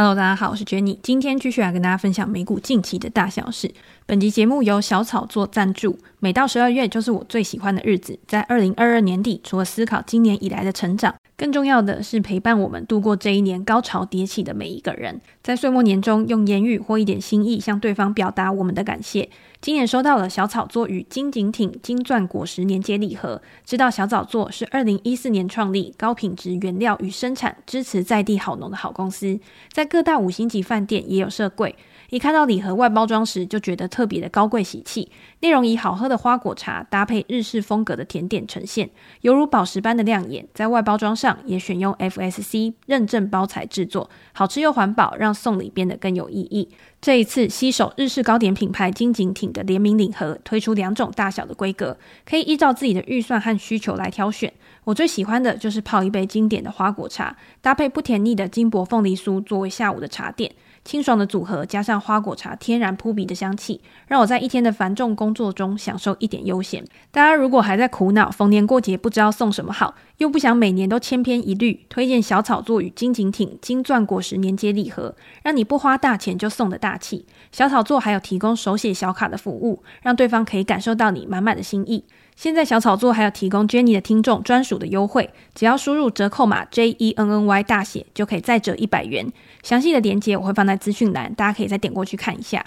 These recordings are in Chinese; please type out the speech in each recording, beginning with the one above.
Hello，大家好，我是 Jenny，今天继续来跟大家分享美股近期的大小事。本集节目由小草做赞助。每到十二月就是我最喜欢的日子，在二零二二年底，除了思考今年以来的成长，更重要的是陪伴我们度过这一年高潮迭起的每一个人。在岁末年终，用言语或一点心意向对方表达我们的感谢。今年收到了小草作与金景挺金钻果实年节礼盒，知道小草作是二零一四年创立，高品质原料与生产，支持在地好农的好公司，在各大五星级饭店也有设柜。一看到礼盒外包装时，就觉得特别的高贵喜气。内容以好喝的花果茶搭配日式风格的甜点呈现，犹如宝石般的亮眼。在外包装上也选用 FSC 认证包材制作，好吃又环保，让送礼变得更有意义。这一次携手日式糕点品牌金井挺的联名礼盒，推出两种大小的规格，可以依照自己的预算和需求来挑选。我最喜欢的就是泡一杯经典的花果茶，搭配不甜腻的金箔凤梨酥，作为下午的茶点。清爽的组合，加上花果茶天然扑鼻的香气，让我在一天的繁重工作中享受一点悠闲。大家如果还在苦恼逢年过节不知道送什么好，又不想每年都千篇一律，推荐小草作与金景挺金钻果实年节礼盒，让你不花大钱就送的大气。小草作还有提供手写小卡的服务，让对方可以感受到你满满的心意。现在小草作还有提供 Jenny 的听众专属的优惠，只要输入折扣码 J E N N Y 大写，就可以再折一百元。详细的链接我会放在资讯栏，大家可以再点过去看一下。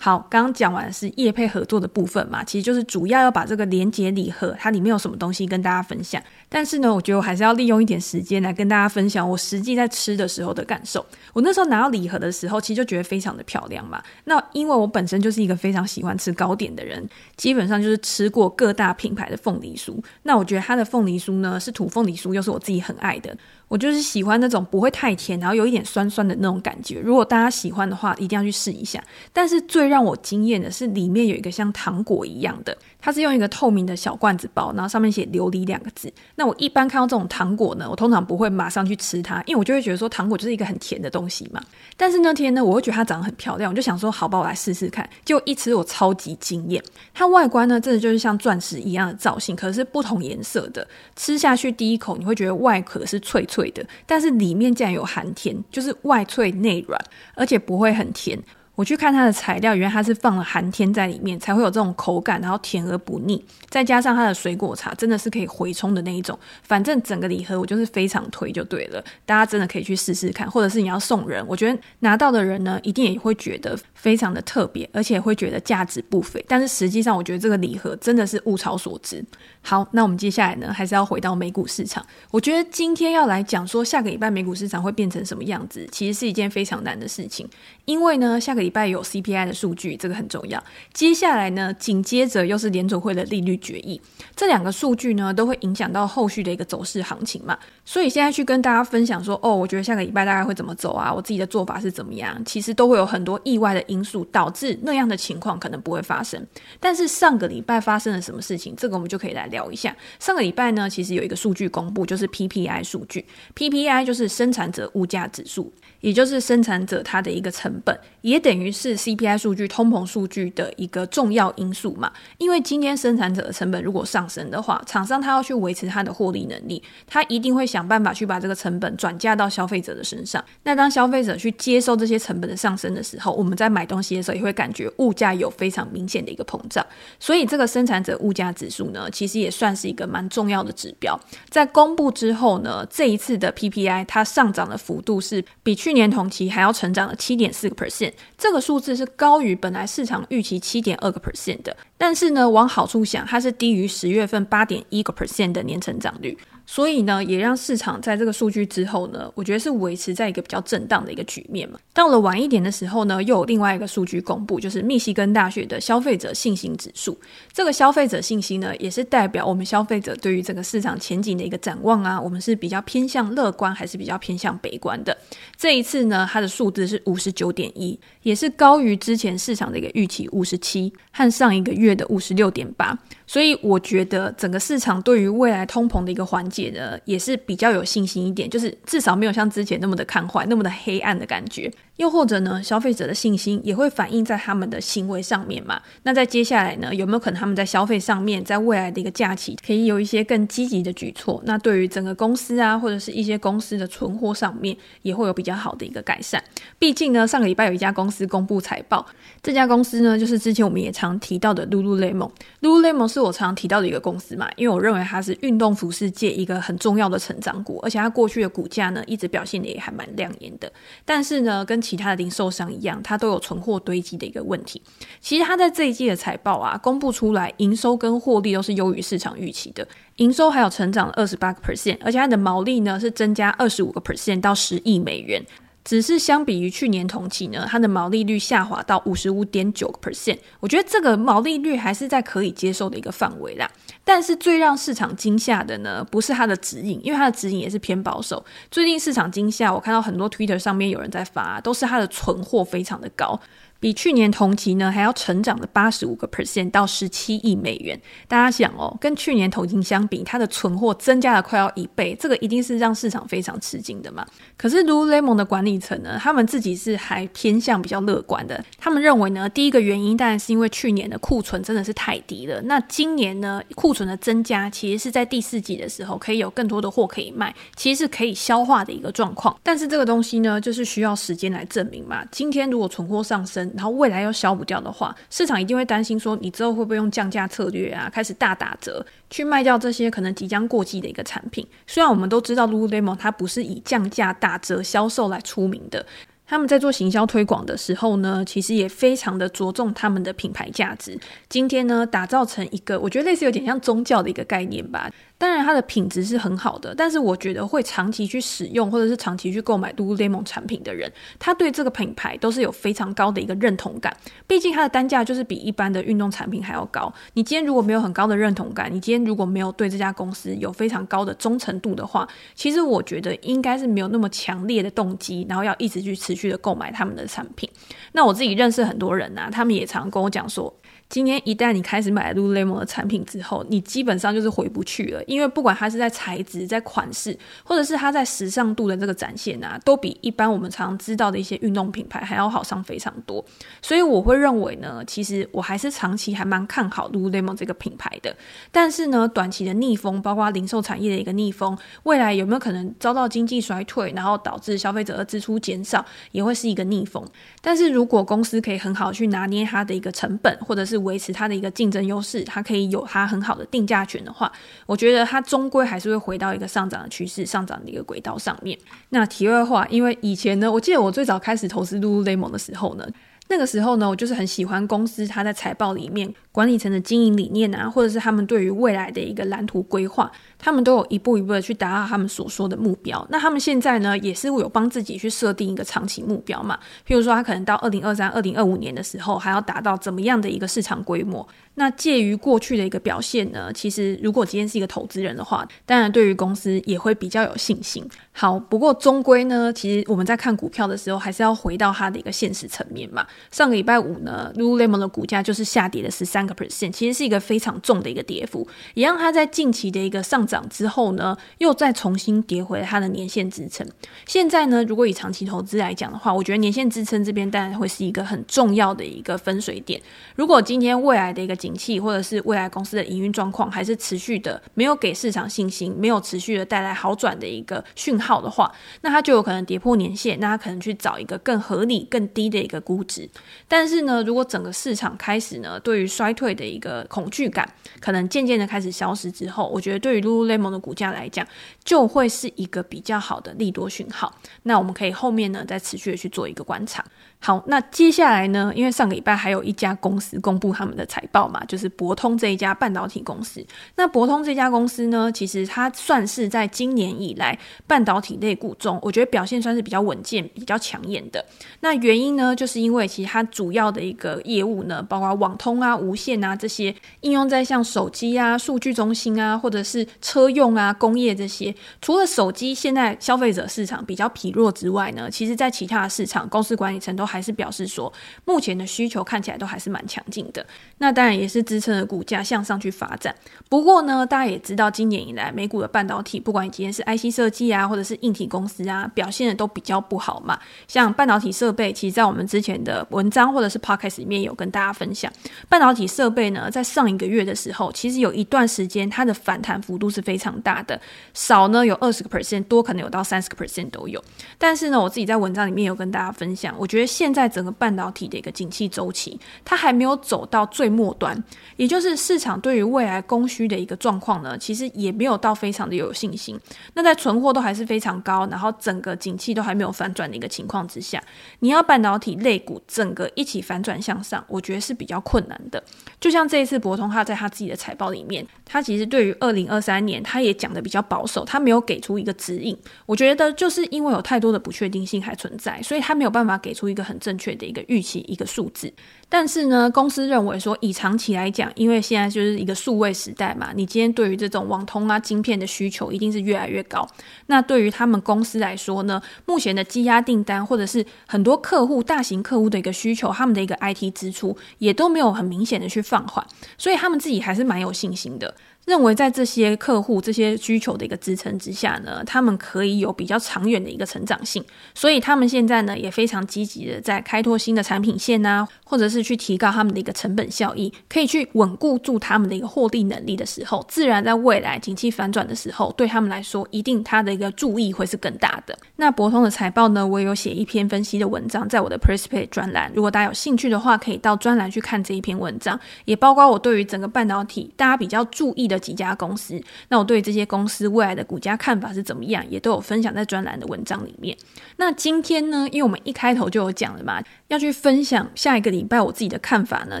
好，刚刚讲完是业配合作的部分嘛，其实就是主要要把这个连结礼盒，它里面有什么东西跟大家分享。但是呢，我觉得我还是要利用一点时间来跟大家分享我实际在吃的时候的感受。我那时候拿到礼盒的时候，其实就觉得非常的漂亮嘛。那因为我本身就是一个非常喜欢吃糕点的人，基本上就是吃过各大品牌的凤梨酥。那我觉得它的凤梨酥呢，是土凤梨酥，又是我自己很爱的。我就是喜欢那种不会太甜，然后有一点酸酸的那种感觉。如果大家喜欢的话，一定要去试一下。但是最让我惊艳的是，里面有一个像糖果一样的。它是用一个透明的小罐子包，然后上面写“琉璃”两个字。那我一般看到这种糖果呢，我通常不会马上去吃它，因为我就会觉得说糖果就是一个很甜的东西嘛。但是那天呢，我会觉得它长得很漂亮，我就想说好吧，我来试试看。结果一吃，我超级惊艳。它外观呢，真的就是像钻石一样的造型，可是不同颜色的。吃下去第一口，你会觉得外壳是脆脆脆的，但是里面竟然有含甜，就是外脆内软，而且不会很甜。我去看它的材料，原来它是放了寒天在里面，才会有这种口感，然后甜而不腻。再加上它的水果茶，真的是可以回冲的那一种。反正整个礼盒我就是非常推就对了，大家真的可以去试试看，或者是你要送人，我觉得拿到的人呢，一定也会觉得非常的特别，而且会觉得价值不菲。但是实际上，我觉得这个礼盒真的是物超所值。好，那我们接下来呢，还是要回到美股市场。我觉得今天要来讲说下个礼拜美股市场会变成什么样子，其实是一件非常难的事情，因为呢，下个礼拜有 CPI 的数据，这个很重要。接下来呢，紧接着又是联总会的利率决议，这两个数据呢，都会影响到后续的一个走势行情嘛。所以现在去跟大家分享说，哦，我觉得下个礼拜大概会怎么走啊？我自己的做法是怎么样？其实都会有很多意外的因素导致那样的情况可能不会发生。但是上个礼拜发生了什么事情？这个我们就可以来聊聊一下。上个礼拜呢，其实有一个数据公布，就是 PPI 数据。PPI 就是生产者物价指数。也就是生产者他的一个成本，也等于是 CPI 数据、通膨数据的一个重要因素嘛。因为今天生产者的成本如果上升的话，厂商他要去维持他的获利能力，他一定会想办法去把这个成本转嫁到消费者的身上。那当消费者去接受这些成本的上升的时候，我们在买东西的时候也会感觉物价有非常明显的一个膨胀。所以这个生产者物价指数呢，其实也算是一个蛮重要的指标。在公布之后呢，这一次的 PPI 它上涨的幅度是比去去年同期还要成长了七点四个 percent，这个数字是高于本来市场预期七点二个 percent 的。但是呢，往好处想，它是低于十月份八点一个 percent 的年成长率。所以呢，也让市场在这个数据之后呢，我觉得是维持在一个比较震荡的一个局面嘛。到了晚一点的时候呢，又有另外一个数据公布，就是密西根大学的消费者信心指数。这个消费者信心呢，也是代表我们消费者对于这个市场前景的一个展望啊，我们是比较偏向乐观还是比较偏向悲观的？这一次呢，它的数字是五十九点一，也是高于之前市场的一个预期五十七，和上一个月的五十六点八。所以我觉得整个市场对于未来通膨的一个缓解呢，也是比较有信心一点，就是至少没有像之前那么的看坏，那么的黑暗的感觉。又或者呢，消费者的信心也会反映在他们的行为上面嘛。那在接下来呢，有没有可能他们在消费上面，在未来的一个假期可以有一些更积极的举措？那对于整个公司啊，或者是一些公司的存货上面，也会有比较好的一个改善。毕竟呢，上个礼拜有一家公司公布财报，这家公司呢，就是之前我们也常提到的 Lululemon。Lululemon 是我常提到的一个公司嘛，因为我认为它是运动服饰界一个很重要的成长股，而且它过去的股价呢，一直表现的也还蛮亮眼的。但是呢，跟其他的零售商一样，它都有存货堆积的一个问题。其实它在这一季的财报啊，公布出来，营收跟获利都是优于市场预期的。营收还有成长了二十八个 percent，而且它的毛利呢是增加二十五个 percent 到十亿美元。只是相比于去年同期呢，它的毛利率下滑到五十五点九个 percent。我觉得这个毛利率还是在可以接受的一个范围啦。但是最让市场惊吓的呢，不是它的指引，因为它的指引也是偏保守。最近市场惊吓，我看到很多 Twitter 上面有人在发，都是它的存货非常的高。比去年同期呢还要成长了八十五个 percent 到十七亿美元。大家想哦，跟去年同期相比，它的存货增加了快要一倍，这个一定是让市场非常吃惊的嘛。可是 Lululemon 的管理层呢，他们自己是还偏向比较乐观的。他们认为呢，第一个原因当然是因为去年的库存真的是太低了。那今年呢，库存的增加其实是在第四季的时候可以有更多的货可以卖，其实是可以消化的一个状况。但是这个东西呢，就是需要时间来证明嘛。今天如果存货上升，然后未来又消不掉的话，市场一定会担心说，你之后会不会用降价策略啊，开始大打折去卖掉这些可能即将过季的一个产品？虽然我们都知道 Lululemon 它不是以降价打折销售来出名的，他们在做行销推广的时候呢，其实也非常的着重他们的品牌价值。今天呢，打造成一个我觉得类似有点像宗教的一个概念吧。当然，它的品质是很好的，但是我觉得会长期去使用或者是长期去购买 Lululemon 产品的人，他对这个品牌都是有非常高的一个认同感。毕竟它的单价就是比一般的运动产品还要高。你今天如果没有很高的认同感，你今天如果没有对这家公司有非常高的忠诚度的话，其实我觉得应该是没有那么强烈的动机，然后要一直去持续的购买他们的产品。那我自己认识很多人啊，他们也常跟我讲说。今天一旦你开始买 Lululemon 的产品之后，你基本上就是回不去了，因为不管它是在材质、在款式，或者是它在时尚度的这个展现啊，都比一般我们常知道的一些运动品牌还要好上非常多。所以我会认为呢，其实我还是长期还蛮看好 Lululemon 这个品牌的。但是呢，短期的逆风，包括零售产业的一个逆风，未来有没有可能遭到经济衰退，然后导致消费者的支出减少，也会是一个逆风。但是如果公司可以很好去拿捏它的一个成本，或者是维持它的一个竞争优势，它可以有它很好的定价权的话，我觉得它终归还是会回到一个上涨的趋势、上涨的一个轨道上面。那题外话，因为以前呢，我记得我最早开始投资 Lululemon 的时候呢，那个时候呢，我就是很喜欢公司它在财报里面管理层的经营理念啊，或者是他们对于未来的一个蓝图规划。他们都有一步一步的去达到他们所说的目标。那他们现在呢，也是会有帮自己去设定一个长期目标嘛？譬如说，他可能到二零二三、二零二五年的时候，还要达到怎么样的一个市场规模？那介于过去的一个表现呢，其实如果今天是一个投资人的话，当然对于公司也会比较有信心。好，不过终归呢，其实我们在看股票的时候，还是要回到它的一个现实层面嘛。上个礼拜五呢，Lululemon 的股价就是下跌了十三个 percent，其实是一个非常重的一个跌幅，也让它在近期的一个上涨之后呢，又再重新跌回它的年线支撑。现在呢，如果以长期投资来讲的话，我觉得年线支撑这边当然会是一个很重要的一个分水点。如果今天未来的一个景气，或者是未来公司的营运状况还是持续的没有给市场信心，没有持续的带来好转的一个讯号的话，那它就有可能跌破年线，那它可能去找一个更合理、更低的一个估值。但是呢，如果整个市场开始呢，对于衰退的一个恐惧感可能渐渐的开始消失之后，我觉得对于如 Lululemon 的股价来讲，就会是一个比较好的利多讯号。那我们可以后面呢，再持续的去做一个观察。好，那接下来呢，因为上个礼拜还有一家公司公布他们的财报嘛，就是博通这一家半导体公司。那博通这家公司呢，其实它算是在今年以来半导体类股中，我觉得表现算是比较稳健、比较抢眼的。那原因呢，就是因为其其实它主要的一个业务呢，包括网通啊、无线啊这些应用在像手机啊、数据中心啊，或者是车用啊、工业这些。除了手机现在消费者市场比较疲弱之外呢，其实在其他的市场，公司管理层都还是表示说，目前的需求看起来都还是蛮强劲的。那当然也是支撑着股价向上去发展。不过呢，大家也知道，今年以来美股的半导体，不管你今天是 IC 设计啊，或者是硬体公司啊，表现的都比较不好嘛。像半导体设备，其实在我们之前的文章或者是 podcast 里面有跟大家分享，半导体设备呢，在上一个月的时候，其实有一段时间它的反弹幅度是是非常大的，少呢有二十个 percent，多可能有到三十个 percent 都有。但是呢，我自己在文章里面有跟大家分享，我觉得现在整个半导体的一个景气周期，它还没有走到最末端，也就是市场对于未来供需的一个状况呢，其实也没有到非常的有信心。那在存货都还是非常高，然后整个景气都还没有反转的一个情况之下，你要半导体类股整个一起反转向上，我觉得是比较困难的。就像这一次博通，他在他自己的财报里面，他其实对于二零二三他也讲的比较保守，他没有给出一个指引。我觉得就是因为有太多的不确定性还存在，所以他没有办法给出一个很正确的一个预期一个数字。但是呢，公司认为说，以长期来讲，因为现在就是一个数位时代嘛，你今天对于这种网通啊、晶片的需求一定是越来越高。那对于他们公司来说呢，目前的积压订单或者是很多客户、大型客户的一个需求，他们的一个 IT 支出也都没有很明显的去放缓，所以他们自己还是蛮有信心的。认为在这些客户这些需求的一个支撑之下呢，他们可以有比较长远的一个成长性，所以他们现在呢也非常积极的在开拓新的产品线啊，或者是去提高他们的一个成本效益，可以去稳固住他们的一个获利能力的时候，自然在未来景气反转的时候，对他们来说一定他的一个注意会是更大的。那博通的财报呢，我也有写一篇分析的文章在我的 Press Pay 专栏，如果大家有兴趣的话，可以到专栏去看这一篇文章，也包括我对于整个半导体大家比较注意的。几家公司，那我对这些公司未来的股价看法是怎么样，也都有分享在专栏的文章里面。那今天呢，因为我们一开头就有讲了嘛，要去分享下一个礼拜我我自己的看法呢。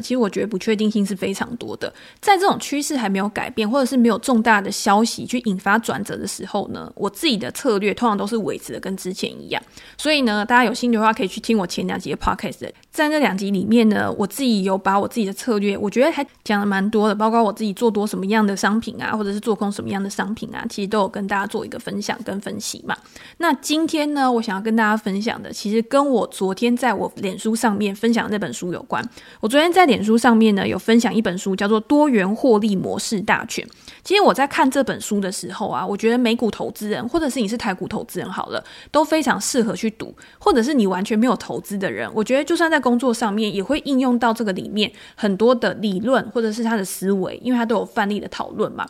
其实我觉得不确定性是非常多的，在这种趋势还没有改变，或者是没有重大的消息去引发转折的时候呢，我自己的策略通常都是维持的跟之前一样。所以呢，大家有兴趣的话，可以去听我前两集的 podcast，在那两集里面呢，我自己有把我自己的策略，我觉得还讲的蛮多的，包括我自己做多什么样的商商品啊，或者是做空什么样的商品啊，其实都有跟大家做一个分享跟分析嘛。那今天呢，我想要跟大家分享的，其实跟我昨天在我脸书上面分享的那本书有关。我昨天在脸书上面呢，有分享一本书，叫做《多元获利模式大全》。其实我在看这本书的时候啊，我觉得美股投资人，或者是你是台股投资人，好了，都非常适合去读。或者是你完全没有投资的人，我觉得就算在工作上面，也会应用到这个里面很多的理论，或者是他的思维，因为他都有范例的讨论。论嘛？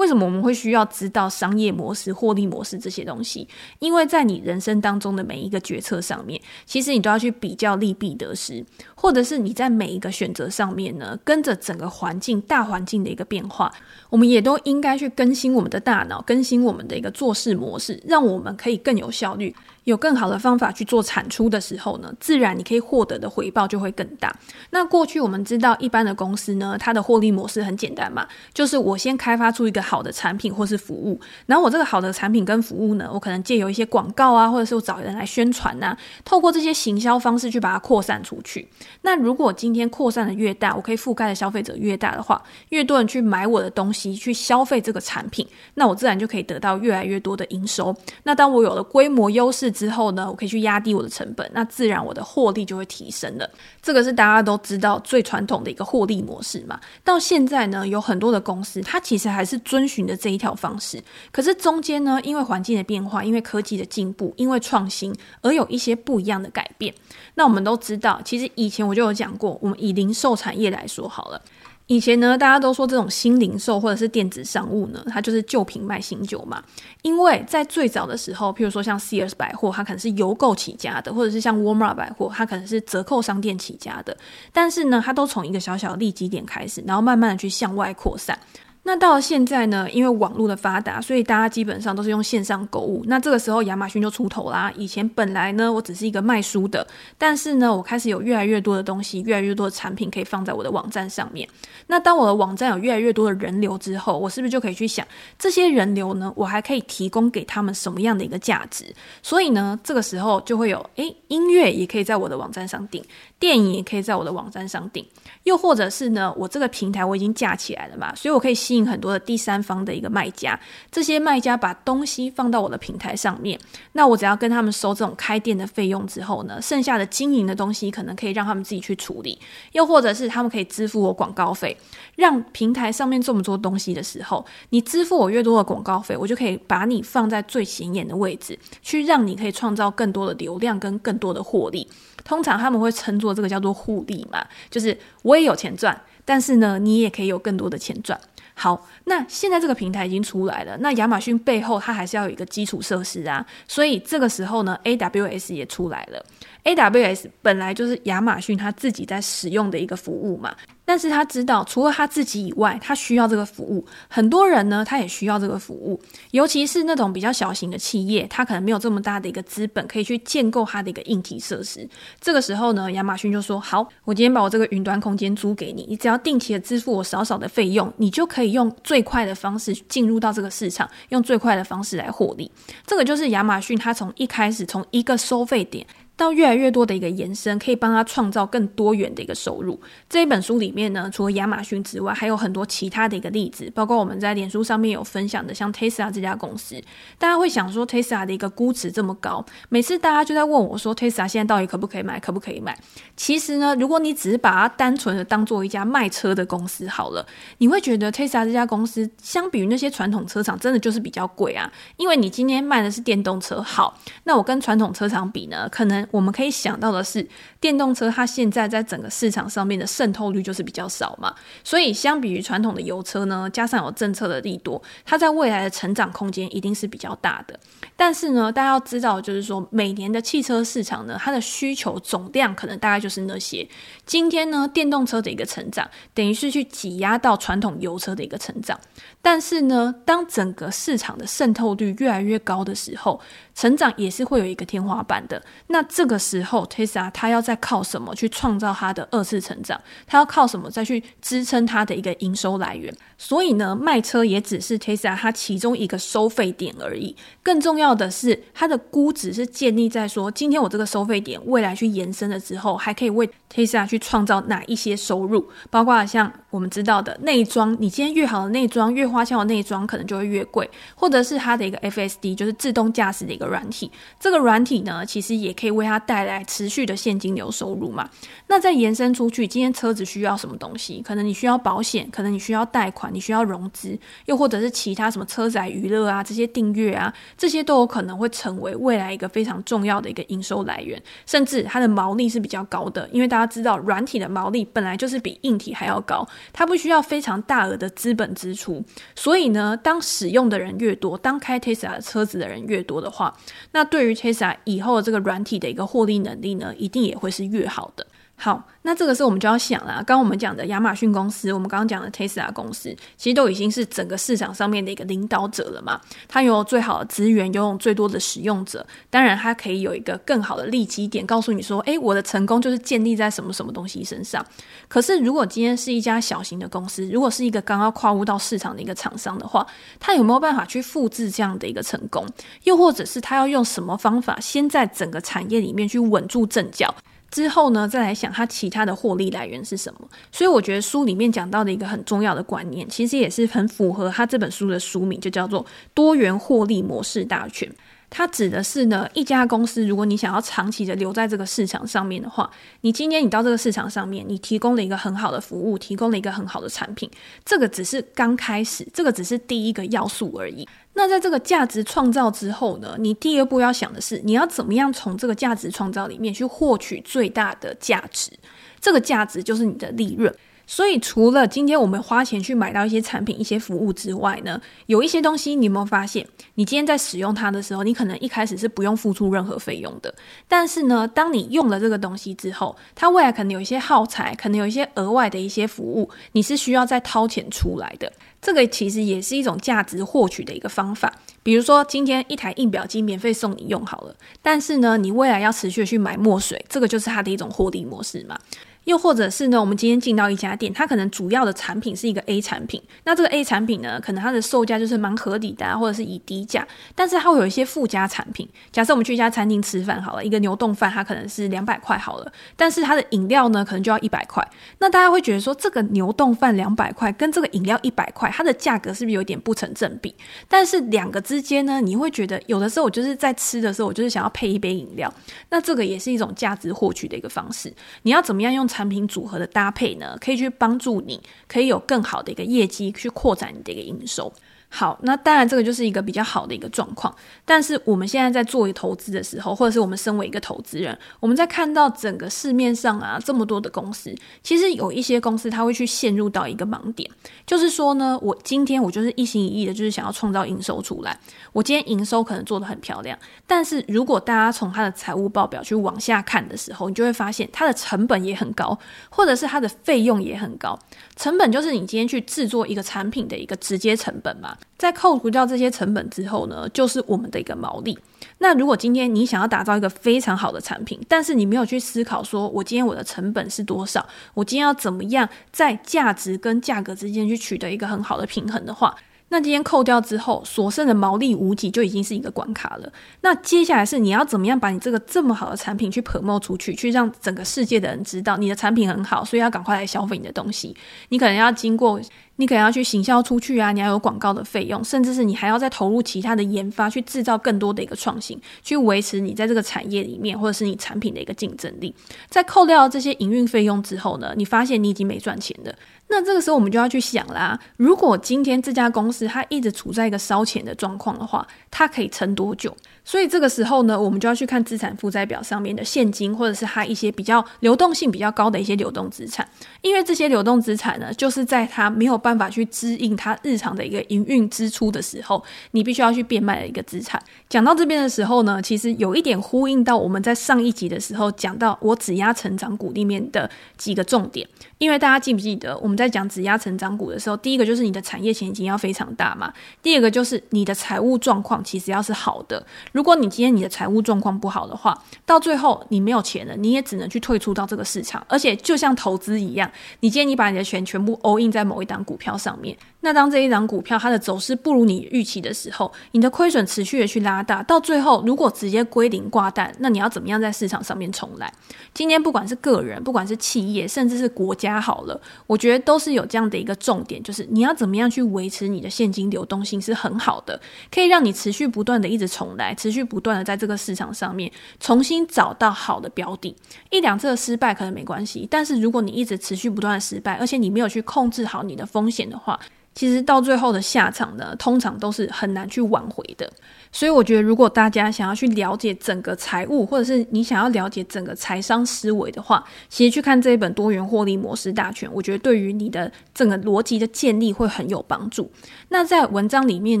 为什么我们会需要知道商业模式、获利模式这些东西？因为在你人生当中的每一个决策上面，其实你都要去比较利弊得失，或者是你在每一个选择上面呢，跟着整个环境、大环境的一个变化，我们也都应该去更新我们的大脑，更新我们的一个做事模式，让我们可以更有效率。有更好的方法去做产出的时候呢，自然你可以获得的回报就会更大。那过去我们知道，一般的公司呢，它的获利模式很简单嘛，就是我先开发出一个好的产品或是服务，然后我这个好的产品跟服务呢，我可能借由一些广告啊，或者是我找人来宣传啊，透过这些行销方式去把它扩散出去。那如果今天扩散的越大，我可以覆盖的消费者越大的话，越多人去买我的东西，去消费这个产品，那我自然就可以得到越来越多的营收。那当我有了规模优势之后呢，我可以去压低我的成本，那自然我的获利就会提升了。这个是大家都知道最传统的一个获利模式嘛。到现在呢，有很多的公司，它其实还是遵循着这一条方式。可是中间呢，因为环境的变化，因为科技的进步，因为创新，而有一些不一样的改变。那我们都知道，其实以前我就有讲过，我们以零售产业来说好了。以前呢，大家都说这种新零售或者是电子商务呢，它就是旧品卖新酒嘛。因为在最早的时候，譬如说像 CS 百货，它可能是邮购起家的，或者是像 Walmart 百货，它可能是折扣商店起家的。但是呢，它都从一个小小的利基点开始，然后慢慢的去向外扩散。那到了现在呢，因为网络的发达，所以大家基本上都是用线上购物。那这个时候亚马逊就出头啦。以前本来呢，我只是一个卖书的，但是呢，我开始有越来越多的东西，越来越多的产品可以放在我的网站上面。那当我的网站有越来越多的人流之后，我是不是就可以去想，这些人流呢，我还可以提供给他们什么样的一个价值？所以呢，这个时候就会有，诶，音乐也可以在我的网站上订。电影也可以在我的网站上订，又或者是呢，我这个平台我已经架起来了嘛，所以我可以吸引很多的第三方的一个卖家，这些卖家把东西放到我的平台上面，那我只要跟他们收这种开店的费用之后呢，剩下的经营的东西可能可以让他们自己去处理，又或者是他们可以支付我广告费，让平台上面这么多东西的时候，你支付我越多的广告费，我就可以把你放在最显眼的位置，去让你可以创造更多的流量跟更多的获利。通常他们会称作这个叫做互利嘛，就是我也有钱赚，但是呢，你也可以有更多的钱赚。好，那现在这个平台已经出来了，那亚马逊背后它还是要有一个基础设施啊，所以这个时候呢，AWS 也出来了。AWS 本来就是亚马逊它自己在使用的一个服务嘛，但是他知道除了他自己以外，他需要这个服务，很多人呢，他也需要这个服务，尤其是那种比较小型的企业，他可能没有这么大的一个资本可以去建构他的一个硬体设施。这个时候呢，亚马逊就说：“好，我今天把我这个云端空间租给你，你只要定期的支付我少少的费用，你就可以用最快的方式进入到这个市场，用最快的方式来获利。”这个就是亚马逊他从一开始从一个收费点。到越来越多的一个延伸，可以帮他创造更多元的一个收入。这一本书里面呢，除了亚马逊之外，还有很多其他的一个例子，包括我们在脸书上面有分享的，像 Tesla 这家公司。大家会想说，Tesla 的一个估值这么高，每次大家就在问我说，Tesla 现在到底可不可以买，可不可以买？其实呢，如果你只是把它单纯的当做一家卖车的公司好了，你会觉得 Tesla 这家公司相比于那些传统车厂，真的就是比较贵啊。因为你今天卖的是电动车，好，那我跟传统车厂比呢，可能。我们可以想到的是，电动车它现在在整个市场上面的渗透率就是比较少嘛，所以相比于传统的油车呢，加上有政策的利多，它在未来的成长空间一定是比较大的。但是呢，大家要知道，就是说每年的汽车市场呢，它的需求总量可能大概就是那些。今天呢，电动车的一个成长，等于是去挤压到传统油车的一个成长。但是呢，当整个市场的渗透率越来越高的时候，成长也是会有一个天花板的。那这个时候，Tesla 它要在靠什么去创造它的二次成长？它要靠什么再去支撑它的一个营收来源？所以呢，卖车也只是 Tesla 它其中一个收费点而已。更重要的是，它的估值是建立在说，今天我这个收费点未来去延伸了之后，还可以为 Tesla 去创造哪一些收入？包括像我们知道的内装，你今天越好的内装，越花俏的内装，可能就会越贵，或者是它的一个 FSD，就是自动驾驶的一个软体。这个软体呢，其实也可以为它带来持续的现金流有收入嘛。那再延伸出去，今天车子需要什么东西？可能你需要保险，可能你需要贷款，你需要融资，又或者是其他什么车载娱乐啊，这些订阅啊，这些都有可能会成为未来一个非常重要的一个营收来源，甚至它的毛利是比较高的，因为大家知道软体的毛利本来就是比硬体还要高，它不需要非常大额的资本支出，所以呢，当使用的人越多，当开 Tesla 车子的人越多的话，那对于 Tesla 以后的这个软体的一个获利能力呢，一定也会是越好的。好，那这个时候我们就要想了，刚刚我们讲的亚马逊公司，我们刚刚讲的 Tesla 公司，其实都已经是整个市场上面的一个领导者了嘛。它拥有最好的资源，拥有最多的使用者，当然它可以有一个更好的利基点，告诉你说，诶，我的成功就是建立在什么什么东西身上。可是如果今天是一家小型的公司，如果是一个刚刚跨入到市场的一个厂商的话，它有没有办法去复制这样的一个成功？又或者是它要用什么方法，先在整个产业里面去稳住阵脚？之后呢，再来想它其他的获利来源是什么。所以我觉得书里面讲到的一个很重要的观念，其实也是很符合他这本书的书名，就叫做“多元获利模式大全”。它指的是呢，一家公司，如果你想要长期的留在这个市场上面的话，你今天你到这个市场上面，你提供了一个很好的服务，提供了一个很好的产品，这个只是刚开始，这个只是第一个要素而已。那在这个价值创造之后呢，你第二步要想的是，你要怎么样从这个价值创造里面去获取最大的价值，这个价值就是你的利润。所以，除了今天我们花钱去买到一些产品、一些服务之外呢，有一些东西，你有没有发现？你今天在使用它的时候，你可能一开始是不用付出任何费用的。但是呢，当你用了这个东西之后，它未来可能有一些耗材，可能有一些额外的一些服务，你是需要再掏钱出来的。这个其实也是一种价值获取的一个方法。比如说，今天一台印表机免费送你用好了，但是呢，你未来要持续去买墨水，这个就是它的一种获利模式嘛。又或者是呢，我们今天进到一家店，它可能主要的产品是一个 A 产品，那这个 A 产品呢，可能它的售价就是蛮合理的啊，或者是以低价，但是它会有一些附加产品。假设我们去一家餐厅吃饭好了，一个牛丼饭它可能是两百块好了，但是它的饮料呢，可能就要一百块。那大家会觉得说，这个牛丼饭两百块跟这个饮料一百块，它的价格是不是有点不成正比？但是两个之间呢，你会觉得有的时候我就是在吃的时候，我就是想要配一杯饮料，那这个也是一种价值获取的一个方式。你要怎么样用产品组合的搭配呢？可以去帮助你，可以有更好的一个业绩，去扩展你的一个营收。好，那当然这个就是一个比较好的一个状况。但是我们现在在做一投资的时候，或者是我们身为一个投资人，我们在看到整个市面上啊这么多的公司，其实有一些公司它会去陷入到一个盲点，就是说呢，我今天我就是一心一意的，就是想要创造营收出来。我今天营收可能做得很漂亮，但是如果大家从它的财务报表去往下看的时候，你就会发现它的成本也很高，或者是它的费用也很高。成本就是你今天去制作一个产品的一个直接成本嘛。在扣除掉这些成本之后呢，就是我们的一个毛利。那如果今天你想要打造一个非常好的产品，但是你没有去思考说，我今天我的成本是多少，我今天要怎么样在价值跟价格之间去取得一个很好的平衡的话，那今天扣掉之后，所剩的毛利无几就已经是一个关卡了。那接下来是你要怎么样把你这个这么好的产品去 promote 出去，去让整个世界的人知道你的产品很好，所以要赶快来消费你的东西。你可能要经过。你可能要去行销出去啊，你要有广告的费用，甚至是你还要再投入其他的研发，去制造更多的一个创新，去维持你在这个产业里面或者是你产品的一个竞争力。在扣掉这些营运费用之后呢，你发现你已经没赚钱的。那这个时候我们就要去想啦，如果今天这家公司它一直处在一个烧钱的状况的话，它可以撑多久？所以这个时候呢，我们就要去看资产负债表上面的现金，或者是它一些比较流动性比较高的一些流动资产，因为这些流动资产呢，就是在它没有办法去支应它日常的一个营运支出的时候，你必须要去变卖的一个资产。讲到这边的时候呢，其实有一点呼应到我们在上一集的时候讲到我指压成长股里面的几个重点，因为大家记不记得我们在讲指压成长股的时候，第一个就是你的产业前景要非常大嘛，第二个就是你的财务状况其实要是好的。如果你今天你的财务状况不好的话，到最后你没有钱了，你也只能去退出到这个市场。而且就像投资一样，你今天你把你的钱全部 all in 在某一档股票上面，那当这一档股票它的走势不如你预期的时候，你的亏损持续的去拉大，到最后如果直接归零挂蛋，那你要怎么样在市场上面重来？今天不管是个人，不管是企业，甚至是国家好了，我觉得都是有这样的一个重点，就是你要怎么样去维持你的现金流动性是很好的，可以让你持续不断的一直重来，持续不断的。在这个市场上面重新找到好的标的，一两次的失败可能没关系，但是如果你一直持续不断的失败，而且你没有去控制好你的风险的话，其实到最后的下场呢，通常都是很难去挽回的。所以我觉得，如果大家想要去了解整个财务，或者是你想要了解整个财商思维的话，其实去看这一本《多元获利模式大全》，我觉得对于你的整个逻辑的建立会很有帮助。那在文章里面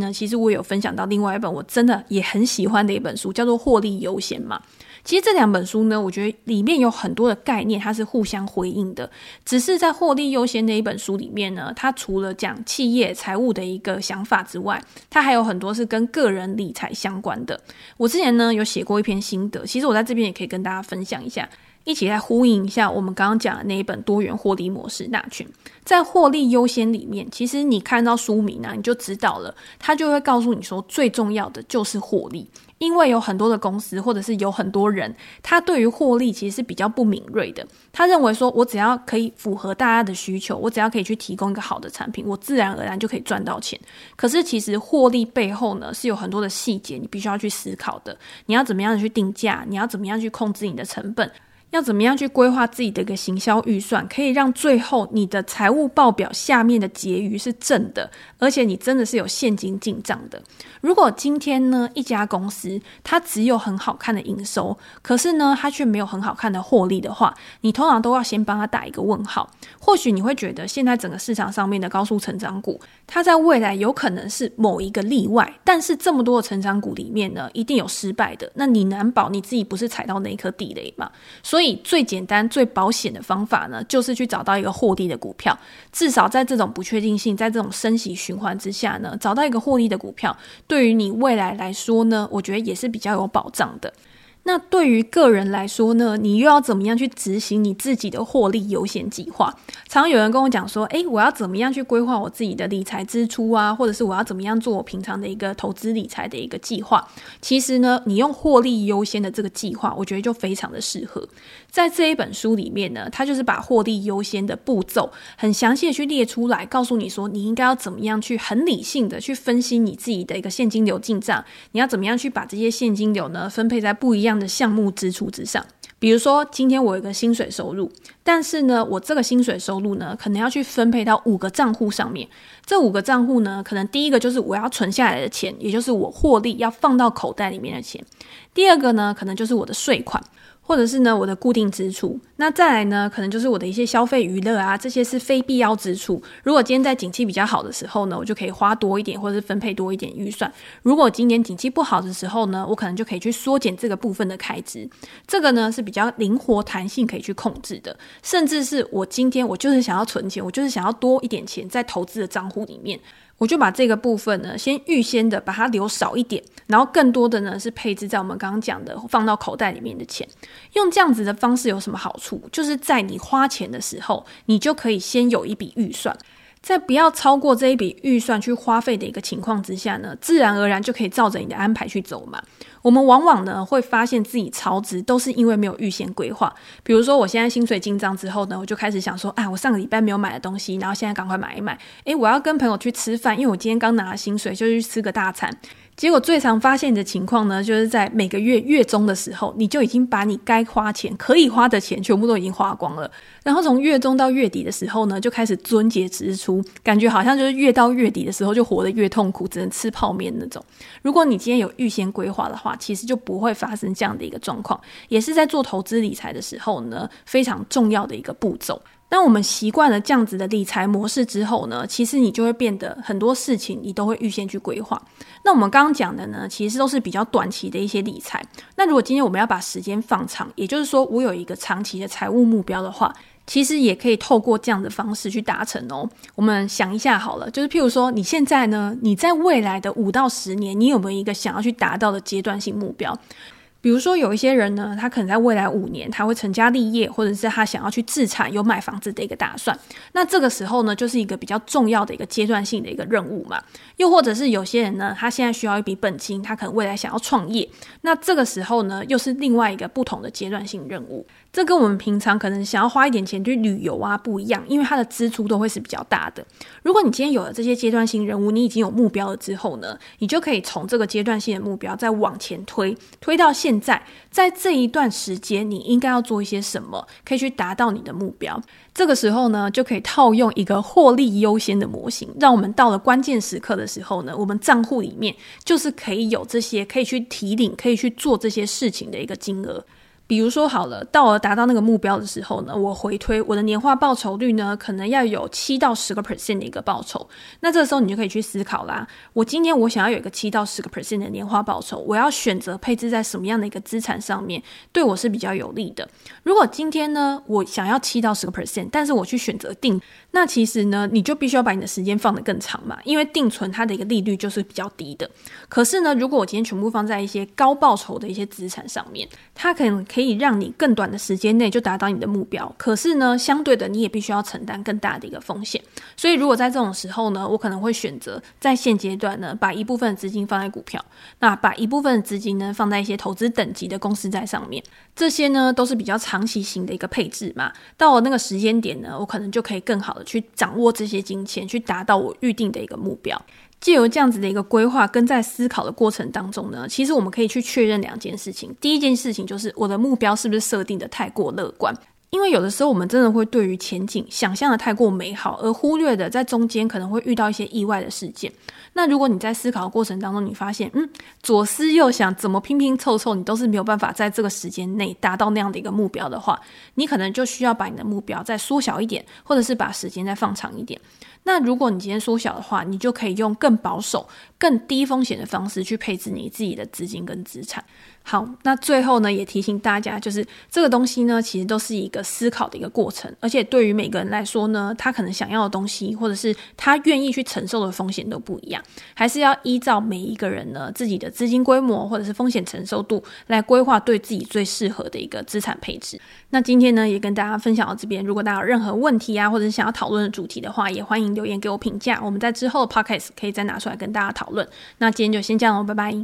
呢，其实我有分享到另外一本我真的也很喜欢的一本书，叫做《获利优先》嘛。其实这两本书呢，我觉得里面有很多的概念，它是互相回应的。只是在获利优先那一本书里面呢，它除了讲企业财务的一个想法之外，它还有很多是跟个人理财相关的。我之前呢有写过一篇心得，其实我在这边也可以跟大家分享一下，一起来呼应一下我们刚刚讲的那一本多元获利模式大全。在获利优先里面，其实你看到书名呢、你就知道了，它就会告诉你说，最重要的就是获利。因为有很多的公司，或者是有很多人，他对于获利其实是比较不敏锐的。他认为说，我只要可以符合大家的需求，我只要可以去提供一个好的产品，我自然而然就可以赚到钱。可是其实获利背后呢，是有很多的细节，你必须要去思考的。你要怎么样去定价？你要怎么样去控制你的成本？要怎么样去规划自己的一个行销预算，可以让最后你的财务报表下面的结余是正的，而且你真的是有现金进账的。如果今天呢，一家公司它只有很好看的营收，可是呢，它却没有很好看的获利的话，你通常都要先帮他打一个问号。或许你会觉得现在整个市场上面的高速成长股，它在未来有可能是某一个例外，但是这么多的成长股里面呢，一定有失败的。那你难保你自己不是踩到那一颗地雷嘛？所。以最简单、最保险的方法呢，就是去找到一个获利的股票。至少在这种不确定性、在这种升息循环之下呢，找到一个获利的股票，对于你未来来说呢，我觉得也是比较有保障的。那对于个人来说呢，你又要怎么样去执行你自己的获利优先计划？常有人跟我讲说，诶，我要怎么样去规划我自己的理财支出啊，或者是我要怎么样做我平常的一个投资理财的一个计划？其实呢，你用获利优先的这个计划，我觉得就非常的适合。在这一本书里面呢，它就是把获利优先的步骤很详细的去列出来，告诉你说你应该要怎么样去很理性的去分析你自己的一个现金流进账，你要怎么样去把这些现金流呢分配在不一样的项目支出之上，比如说今天我有个薪水收入，但是呢，我这个薪水收入呢，可能要去分配到五个账户上面。这五个账户呢，可能第一个就是我要存下来的钱，也就是我获利要放到口袋里面的钱。第二个呢，可能就是我的税款。或者是呢，我的固定支出，那再来呢，可能就是我的一些消费娱乐啊，这些是非必要支出。如果今天在景气比较好的时候呢，我就可以花多一点，或者是分配多一点预算。如果今年景气不好的时候呢，我可能就可以去缩减这个部分的开支。这个呢是比较灵活弹性可以去控制的，甚至是我今天我就是想要存钱，我就是想要多一点钱在投资的账户里面。我就把这个部分呢，先预先的把它留少一点，然后更多的呢是配置在我们刚刚讲的放到口袋里面的钱。用这样子的方式有什么好处？就是在你花钱的时候，你就可以先有一笔预算。在不要超过这一笔预算去花费的一个情况之下呢，自然而然就可以照着你的安排去走嘛。我们往往呢会发现自己超支，都是因为没有预先规划。比如说，我现在薪水进账之后呢，我就开始想说，啊，我上个礼拜没有买的东西，然后现在赶快买一买。诶，我要跟朋友去吃饭，因为我今天刚拿了薪水，就去吃个大餐。结果最常发现的情况呢，就是在每个月月中的时候，你就已经把你该花钱、可以花的钱全部都已经花光了。然后从月中到月底的时候呢，就开始尊节支出，感觉好像就是越到月底的时候就活得越痛苦，只能吃泡面那种。如果你今天有预先规划的话，其实就不会发生这样的一个状况，也是在做投资理财的时候呢，非常重要的一个步骤。当我们习惯了这样子的理财模式之后呢，其实你就会变得很多事情你都会预先去规划。那我们刚刚讲的呢，其实都是比较短期的一些理财。那如果今天我们要把时间放长，也就是说我有一个长期的财务目标的话，其实也可以透过这样的方式去达成哦。我们想一下好了，就是譬如说你现在呢，你在未来的五到十年，你有没有一个想要去达到的阶段性目标？比如说，有一些人呢，他可能在未来五年他会成家立业，或者是他想要去自产，有买房子的一个打算。那这个时候呢，就是一个比较重要的一个阶段性的一个任务嘛。又或者是有些人呢，他现在需要一笔本金，他可能未来想要创业。那这个时候呢，又是另外一个不同的阶段性任务。这跟我们平常可能想要花一点钱去旅游啊不一样，因为它的支出都会是比较大的。如果你今天有了这些阶段性任务，你已经有目标了之后呢，你就可以从这个阶段性的目标再往前推，推到现在，在这一段时间你应该要做一些什么，可以去达到你的目标。这个时候呢，就可以套用一个获利优先的模型，让我们到了关键时刻的时候呢，我们账户里面就是可以有这些可以去提领、可以去做这些事情的一个金额。比如说好了，到我达到那个目标的时候呢，我回推我的年化报酬率呢，可能要有七到十个 percent 的一个报酬。那这个时候你就可以去思考啦，我今天我想要有一个七到十个 percent 的年化报酬，我要选择配置在什么样的一个资产上面，对我是比较有利的。如果今天呢，我想要七到十个 percent，但是我去选择定，那其实呢，你就必须要把你的时间放得更长嘛，因为定存它的一个利率就是比较低的。可是呢，如果我今天全部放在一些高报酬的一些资产上面，它可能可以。让你更短的时间内就达到你的目标，可是呢，相对的你也必须要承担更大的一个风险。所以，如果在这种时候呢，我可能会选择在现阶段呢，把一部分的资金放在股票，那把一部分的资金呢放在一些投资等级的公司在上面，这些呢都是比较长期型的一个配置嘛。到了那个时间点呢，我可能就可以更好去掌握这些金钱，去达到我预定的一个目标。借由这样子的一个规划跟在思考的过程当中呢，其实我们可以去确认两件事情。第一件事情就是我的目标是不是设定的太过乐观？因为有的时候我们真的会对于前景想象的太过美好，而忽略的在中间可能会遇到一些意外的事件。那如果你在思考的过程当中，你发现嗯，左思右想，怎么拼拼凑凑，你都是没有办法在这个时间内达到那样的一个目标的话，你可能就需要把你的目标再缩小一点，或者是把时间再放长一点。那如果你今天缩小的话，你就可以用更保守、更低风险的方式去配置你自己的资金跟资产。好，那最后呢，也提醒大家，就是这个东西呢，其实都是一个思考的一个过程，而且对于每个人来说呢，他可能想要的东西，或者是他愿意去承受的风险都不一样，还是要依照每一个人呢自己的资金规模或者是风险承受度来规划对自己最适合的一个资产配置。那今天呢，也跟大家分享到这边，如果大家有任何问题啊，或者是想要讨论的主题的话，也欢迎留言给我评价，我们在之后的 podcast 可以再拿出来跟大家讨论。那今天就先这样喽，拜拜。